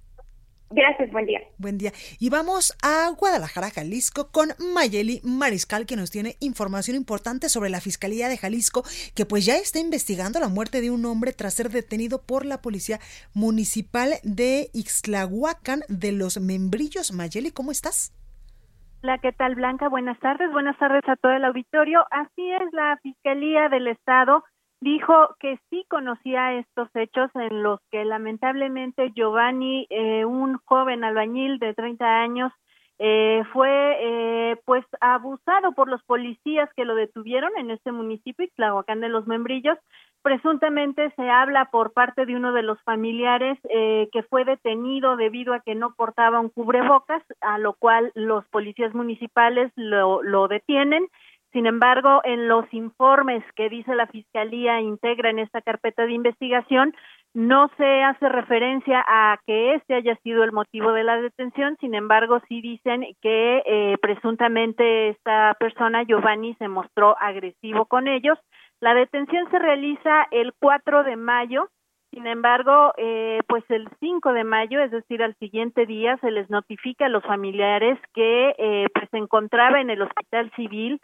Gracias, buen día. Buen día. Y vamos a Guadalajara, Jalisco, con Mayeli Mariscal, que nos tiene información importante sobre la Fiscalía de Jalisco, que pues ya está investigando la muerte de un hombre tras ser detenido por la Policía Municipal de Ixtlahuacan de los Membrillos. Mayeli, ¿cómo estás? Hola, ¿qué tal, Blanca? Buenas tardes. Buenas tardes a todo el auditorio. Así es, la Fiscalía del Estado dijo que sí conocía estos hechos en los que lamentablemente Giovanni, eh, un joven albañil de 30 años, eh, fue eh, pues abusado por los policías que lo detuvieron en este municipio, Tlahuacán de los Membrillos. Presuntamente se habla por parte de uno de los familiares que fue detenido debido a que no portaba un cubrebocas, a lo cual los policías municipales lo, lo detienen sin embargo, en los informes que dice la Fiscalía integra en esta carpeta de investigación, no se hace referencia a que este haya sido el motivo de la detención, sin embargo, sí dicen que eh, presuntamente esta persona, Giovanni, se mostró agresivo con ellos. La detención se realiza el 4 de mayo, sin embargo, eh, pues el 5 de mayo, es decir, al siguiente día, se les notifica a los familiares que eh, pues se encontraba en el hospital civil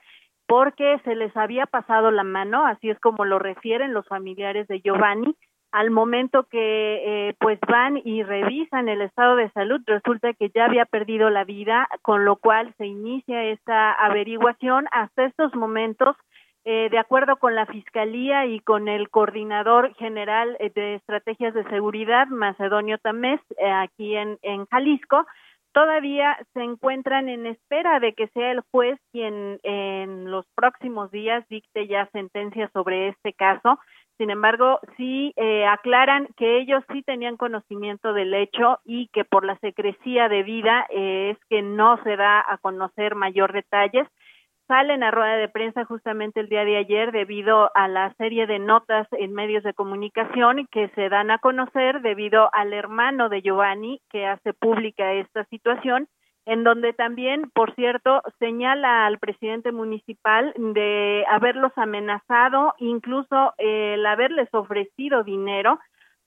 porque se les había pasado la mano, así es como lo refieren los familiares de Giovanni. Al momento que eh, pues van y revisan el estado de salud, resulta que ya había perdido la vida, con lo cual se inicia esta averiguación. Hasta estos momentos, eh, de acuerdo con la Fiscalía y con el Coordinador General de Estrategias de Seguridad, Macedonio Tamés, eh, aquí en, en Jalisco, todavía se encuentran en espera de que sea el juez quien en los próximos días dicte ya sentencia sobre este caso. Sin embargo, sí eh, aclaran que ellos sí tenían conocimiento del hecho y que por la secrecía de vida eh, es que no se da a conocer mayor detalles salen a rueda de prensa justamente el día de ayer debido a la serie de notas en medios de comunicación que se dan a conocer debido al hermano de Giovanni que hace pública esta situación en donde también, por cierto, señala al presidente municipal de haberlos amenazado, incluso el haberles ofrecido dinero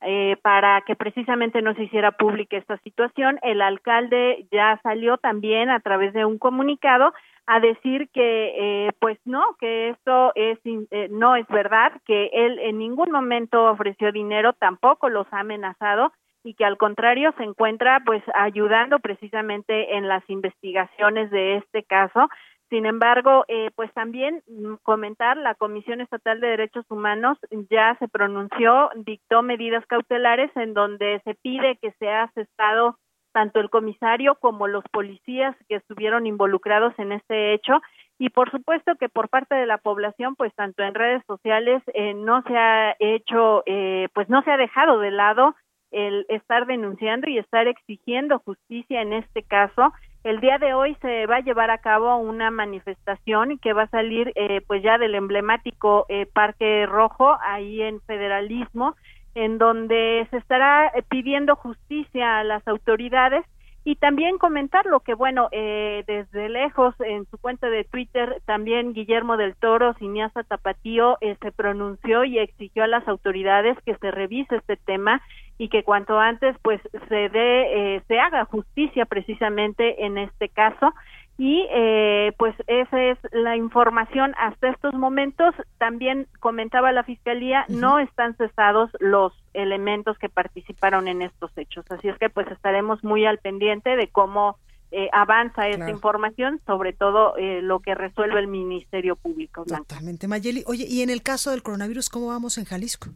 eh, para que precisamente no se hiciera pública esta situación. El alcalde ya salió también a través de un comunicado a decir que eh, pues no que esto es eh, no es verdad que él en ningún momento ofreció dinero tampoco los ha amenazado y que al contrario se encuentra pues ayudando precisamente en las investigaciones de este caso sin embargo, eh, pues también mm, comentar, la Comisión Estatal de Derechos Humanos ya se pronunció, dictó medidas cautelares en donde se pide que sea cesado tanto el comisario como los policías que estuvieron involucrados en este hecho. Y por supuesto que por parte de la población pues tanto en redes sociales eh, no se ha hecho eh, pues no se ha dejado de lado el estar denunciando y estar exigiendo justicia en este caso el día de hoy se va a llevar a cabo una manifestación que va a salir eh, pues ya del emblemático eh, Parque Rojo ahí en Federalismo en donde se estará eh, pidiendo justicia a las autoridades y también comentar lo que bueno eh, desde lejos en su cuenta de Twitter también Guillermo del Toro cineasta tapatío eh, se pronunció y exigió a las autoridades que se revise este tema y que cuanto antes pues se dé eh, se haga justicia precisamente en este caso y eh, pues esa es la información hasta estos momentos. También comentaba la Fiscalía, no están cesados los elementos que participaron en estos hechos. Así es que pues estaremos muy al pendiente de cómo eh, avanza esta información, sobre todo eh, lo que resuelve el Ministerio Público. Totalmente, Mayeli. Oye, y en el caso del coronavirus, ¿cómo vamos en Jalisco?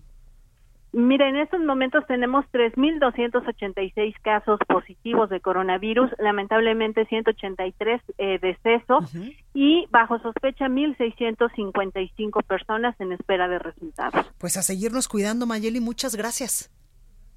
Mira, en estos momentos tenemos 3.286 casos positivos de coronavirus, lamentablemente 183 eh, decesos y bajo sospecha 1.655 personas en espera de resultados. Pues a seguirnos cuidando, Mayeli, muchas gracias.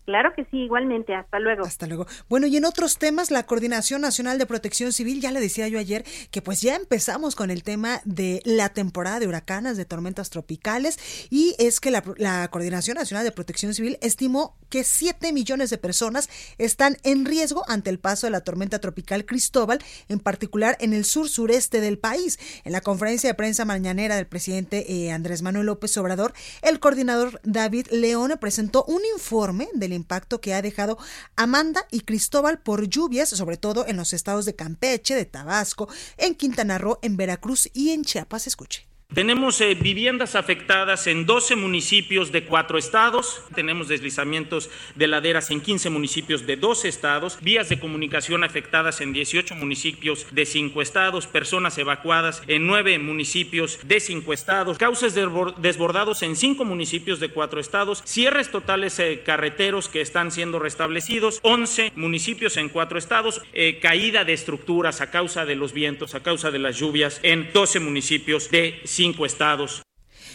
Claro que sí, igualmente. Hasta luego. Hasta luego. Bueno, y en otros temas, la Coordinación Nacional de Protección Civil, ya le decía yo ayer que pues ya empezamos con el tema de la temporada de huracanes, de tormentas tropicales, y es que la, la Coordinación Nacional de Protección Civil estimó que 7 millones de personas están en riesgo ante el paso de la tormenta tropical Cristóbal, en particular en el sur sureste del país. En la conferencia de prensa mañanera del presidente eh, Andrés Manuel López Obrador, el coordinador David Leone presentó un informe del impacto que ha dejado Amanda y Cristóbal por lluvias, sobre todo en los estados de Campeche, de Tabasco, en Quintana Roo, en Veracruz y en Chiapas. Escuche. Tenemos eh, viviendas afectadas en 12 municipios de cuatro estados, tenemos deslizamientos de laderas en 15 municipios de 12 estados, vías de comunicación afectadas en 18 municipios de 5 estados, personas evacuadas en 9 municipios de 5 estados, cauces desbordados en 5 municipios de 4 estados, cierres totales eh, carreteros que están siendo restablecidos, 11 municipios en 4 estados, eh, caída de estructuras a causa de los vientos, a causa de las lluvias en 12 municipios de cinco estados.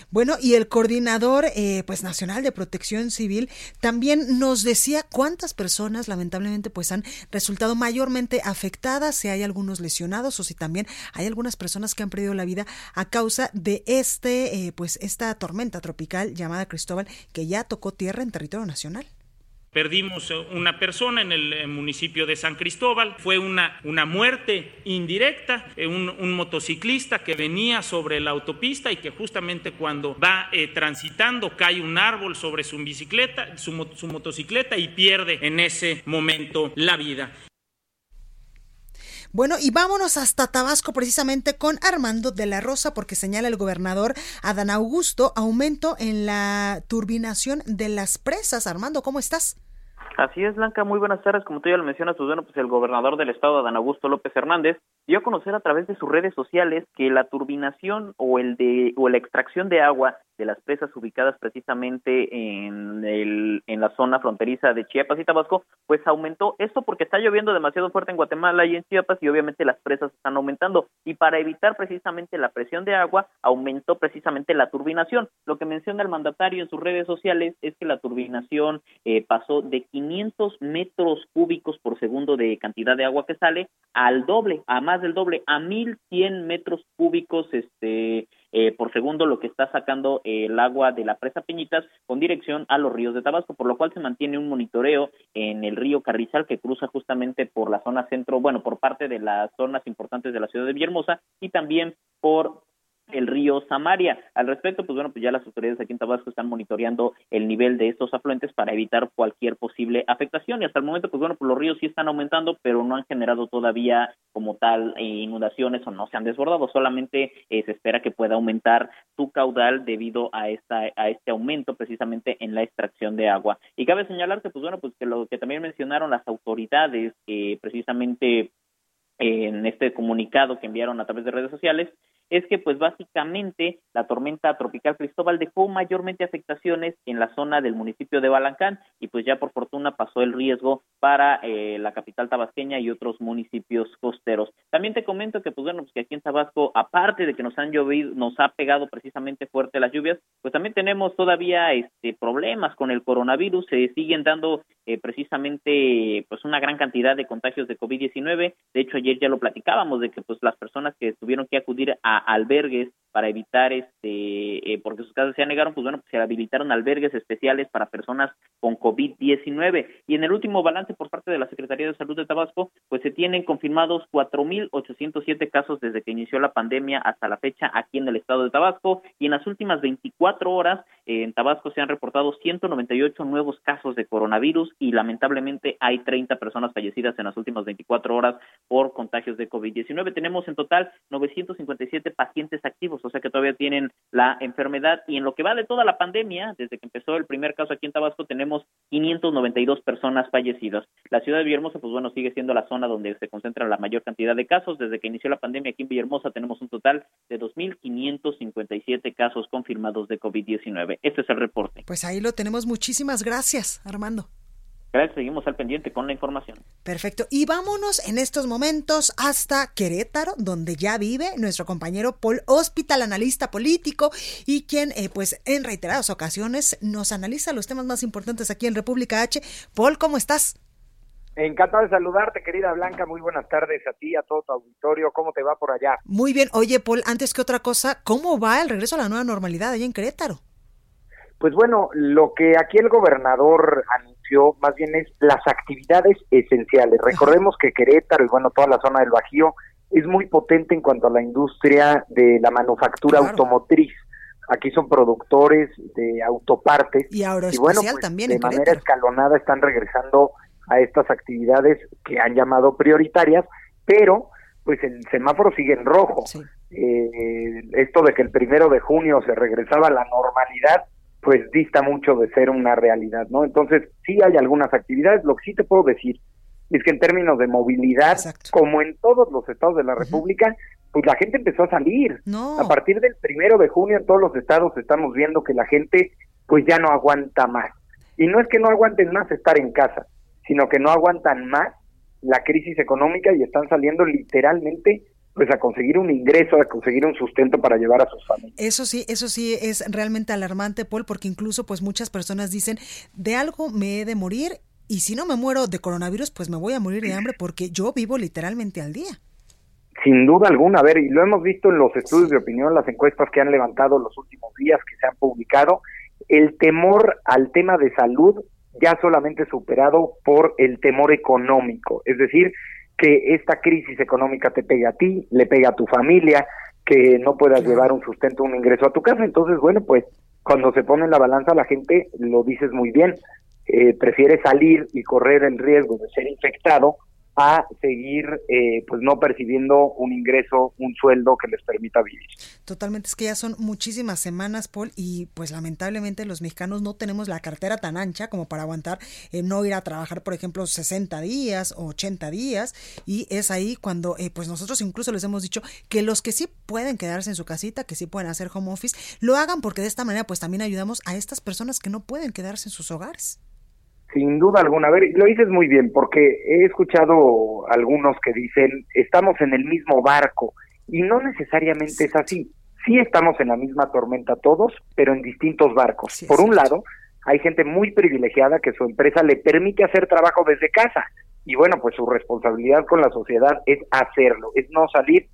Bueno, y el coordinador eh, pues nacional de Protección Civil también nos decía cuántas personas lamentablemente pues han resultado mayormente afectadas, si hay algunos lesionados o si también hay algunas personas que han perdido la vida a causa de este eh, pues esta tormenta tropical llamada Cristóbal que ya tocó tierra en territorio nacional. Perdimos una persona en el eh, municipio de San Cristóbal, fue una, una muerte indirecta, eh, un, un, motociclista que venía sobre la autopista y que justamente cuando va eh, transitando cae un árbol sobre su bicicleta, su, su motocicleta y pierde en ese momento la vida. Bueno, y vámonos hasta Tabasco precisamente con Armando de la Rosa, porque señala el gobernador Adán Augusto aumento en la turbinación de las presas. Armando, ¿cómo estás? Así es, Blanca, muy buenas tardes. Como tú ya lo mencionas, pues bueno, pues el gobernador del estado, Adán Augusto López Hernández, dio a conocer a través de sus redes sociales que la turbinación o el de o la extracción de agua de las presas ubicadas precisamente en el en la zona fronteriza de Chiapas y Tabasco, pues aumentó esto porque está lloviendo demasiado fuerte en Guatemala y en Chiapas y obviamente las presas están aumentando y para evitar precisamente la presión de agua aumentó precisamente la turbinación. Lo que menciona el mandatario en sus redes sociales es que la turbinación eh, pasó de 500 metros cúbicos por segundo de cantidad de agua que sale al doble, a más del doble, a 1100 metros cúbicos este eh, por segundo lo que está sacando el agua de la presa Peñitas con dirección a los ríos de Tabasco, por lo cual se mantiene un monitoreo en el río Carrizal que cruza justamente por la zona centro, bueno, por parte de las zonas importantes de la ciudad de Villahermosa y también por el río Samaria. Al respecto, pues bueno, pues ya las autoridades aquí en Tabasco están monitoreando el nivel de estos afluentes para evitar cualquier posible afectación y hasta el momento, pues bueno, pues los ríos sí están aumentando, pero no han generado todavía como tal eh, inundaciones o no se han desbordado, solamente eh, se espera que pueda aumentar su caudal debido a esta a este aumento precisamente en la extracción de agua. Y cabe señalar que pues bueno, pues que lo que también mencionaron las autoridades eh, precisamente en este comunicado que enviaron a través de redes sociales es que pues básicamente la tormenta tropical Cristóbal dejó mayormente afectaciones en la zona del municipio de Balancán y pues ya por fortuna pasó el riesgo para eh, la capital tabasqueña y otros municipios costeros. También te comento que pues bueno, pues que aquí en Tabasco, aparte de que nos han llovido, nos ha pegado precisamente fuerte las lluvias, pues también tenemos todavía este problemas con el coronavirus, se siguen dando eh, precisamente pues una gran cantidad de contagios de COVID-19. De hecho, ayer ya lo platicábamos de que pues las personas que tuvieron que acudir a albergues para evitar este eh, porque sus casas se negaron, pues bueno, pues se habilitaron albergues especiales para personas con COVID-19 y en el último balance por parte de la Secretaría de Salud de Tabasco, pues se tienen confirmados 4807 casos desde que inició la pandemia hasta la fecha aquí en el estado de Tabasco. Y en las últimas 24 horas eh, en Tabasco se han reportado 198 nuevos casos de coronavirus y lamentablemente hay 30 personas fallecidas en las últimas 24 horas por contagios de COVID-19. Tenemos en total 957 pacientes activos, o sea que todavía tienen la enfermedad y en lo que va de toda la pandemia, desde que empezó el primer caso aquí en Tabasco, tenemos 592 personas fallecidas. La ciudad de Villahermosa, pues bueno, sigue siendo la zona donde se concentra la mayor cantidad de casos. Desde que inició la pandemia aquí en Villahermosa tenemos un total de 2.557 casos confirmados de COVID-19. Este es el reporte. Pues ahí lo tenemos. Muchísimas gracias, Armando. Gracias, seguimos al pendiente con la información. Perfecto. Y vámonos en estos momentos hasta Querétaro, donde ya vive nuestro compañero Paul Hospital, analista político y quien, eh, pues, en reiteradas ocasiones nos analiza los temas más importantes aquí en República H. Paul, ¿cómo estás? Encantado de saludarte, querida Blanca. Muy buenas tardes a ti, a todo tu auditorio. ¿Cómo te va por allá? Muy bien. Oye, Paul, antes que otra cosa, ¿cómo va el regreso a la nueva normalidad allá en Querétaro? Pues bueno, lo que aquí el gobernador anunció más bien es las actividades esenciales. Recordemos que Querétaro y bueno, toda la zona del Bajío es muy potente en cuanto a la industria de la manufactura automotriz. Aquí son productores de autopartes y, ahora y bueno, pues, también de manera Querétaro. escalonada están regresando a estas actividades que han llamado prioritarias, pero pues el semáforo sigue en rojo. Eh, esto de que el primero de junio se regresaba a la normalidad, pues dista mucho de ser una realidad, ¿no? Entonces, sí hay algunas actividades, lo que sí te puedo decir es que en términos de movilidad, como en todos los estados de la República, pues la gente empezó a salir. A partir del primero de junio en todos los estados estamos viendo que la gente pues ya no aguanta más. Y no es que no aguanten más estar en casa, sino que no aguantan más la crisis económica y están saliendo literalmente pues a conseguir un ingreso, a conseguir un sustento para llevar a sus familias. Eso sí, eso sí es realmente alarmante, Paul, porque incluso pues muchas personas dicen, de algo me he de morir y si no me muero de coronavirus, pues me voy a morir de hambre porque yo vivo literalmente al día. Sin duda alguna, a ver, y lo hemos visto en los estudios de opinión, las encuestas que han levantado los últimos días, que se han publicado, el temor al tema de salud ya solamente superado por el temor económico, es decir, que esta crisis económica te pega a ti, le pega a tu familia, que no puedas llevar un sustento, un ingreso a tu casa. Entonces, bueno, pues cuando se pone en la balanza la gente, lo dices muy bien, eh, prefiere salir y correr el riesgo de ser infectado a seguir eh, pues no percibiendo un ingreso, un sueldo que les permita vivir. Totalmente, es que ya son muchísimas semanas, Paul, y pues lamentablemente los mexicanos no tenemos la cartera tan ancha como para aguantar eh, no ir a trabajar, por ejemplo, 60 días o 80 días, y es ahí cuando eh, pues nosotros incluso les hemos dicho que los que sí pueden quedarse en su casita, que sí pueden hacer home office, lo hagan porque de esta manera pues también ayudamos a estas personas que no pueden quedarse en sus hogares. Sin duda alguna. A ver, lo dices muy bien, porque he escuchado algunos que dicen, estamos en el mismo barco, y no necesariamente es así. Sí estamos en la misma tormenta todos, pero en distintos barcos. Por un lado, hay gente muy privilegiada que su empresa le permite hacer trabajo desde casa. Y bueno, pues su responsabilidad con la sociedad es hacerlo, es no salir.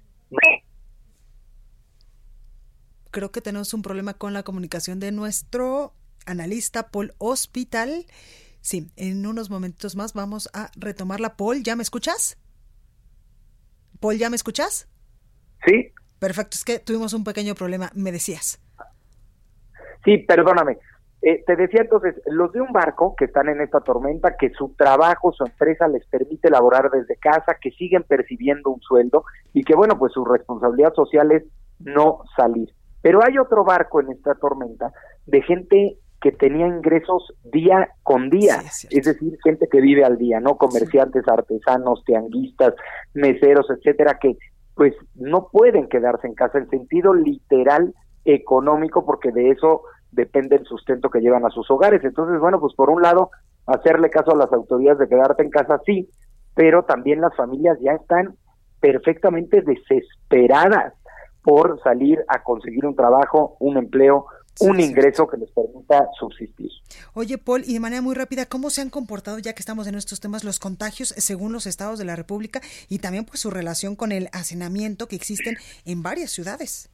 Creo que tenemos un problema con la comunicación de nuestro analista Paul Hospital. Sí, en unos momentos más vamos a retomarla. Paul, ¿ya me escuchas? Paul, ¿ya me escuchas? Sí. Perfecto, es que tuvimos un pequeño problema, me decías. Sí, perdóname. Eh, te decía entonces, los de un barco que están en esta tormenta, que su trabajo, su empresa les permite laborar desde casa, que siguen percibiendo un sueldo y que bueno, pues su responsabilidad social es no salir. Pero hay otro barco en esta tormenta de gente que tenía ingresos día con día, es, decir, gente que vive al día, ¿no? Comerciantes, artesanos, tianguistas, meseros, etcétera, que pues no pueden quedarse en casa, en sentido literal económico, porque de eso depende el sustento que llevan a sus hogares. Entonces, bueno, pues por un lado, hacerle caso a las autoridades de quedarte en casa, sí, pero también las familias ya están perfectamente desesperadas por salir a conseguir un trabajo, un empleo, un ingreso que les permita subsistir. Oye, Paul, y de manera muy rápida, ¿cómo se han comportado, ya que estamos en estos temas, los contagios según los estados de la República y también pues su relación con el hacinamiento que existen en varias ciudades?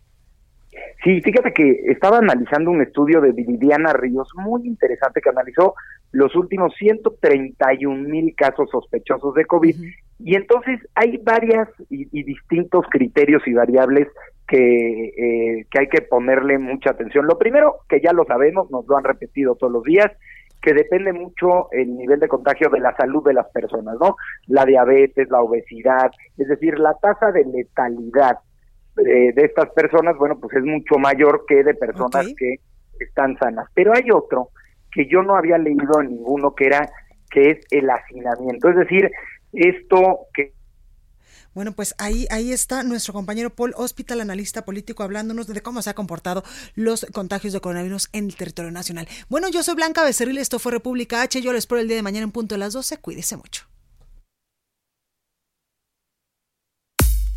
Sí, fíjate que estaba analizando un estudio de Viviana Ríos muy interesante que analizó los últimos 131 mil casos sospechosos de COVID y entonces hay varias y, y, distintos criterios y variables que, eh, que hay que ponerle mucha atención. Lo primero, que ya lo sabemos, nos lo han repetido todos los días, que depende mucho el nivel de contagio de la salud de las personas, ¿no? La diabetes, la obesidad, es decir, la tasa de letalidad eh, de estas personas, bueno, pues es mucho mayor que de personas que están sanas. Pero hay otro que yo no había leído en ninguno, que era que es el hacinamiento, es decir, esto que bueno, pues ahí, ahí está nuestro compañero Paul Hospital, analista político, hablándonos de cómo se ha comportado los contagios de coronavirus en el territorio nacional. Bueno, yo soy Blanca Becerril, esto fue República H, yo les espero el día de mañana en punto de las 12, cuídese mucho.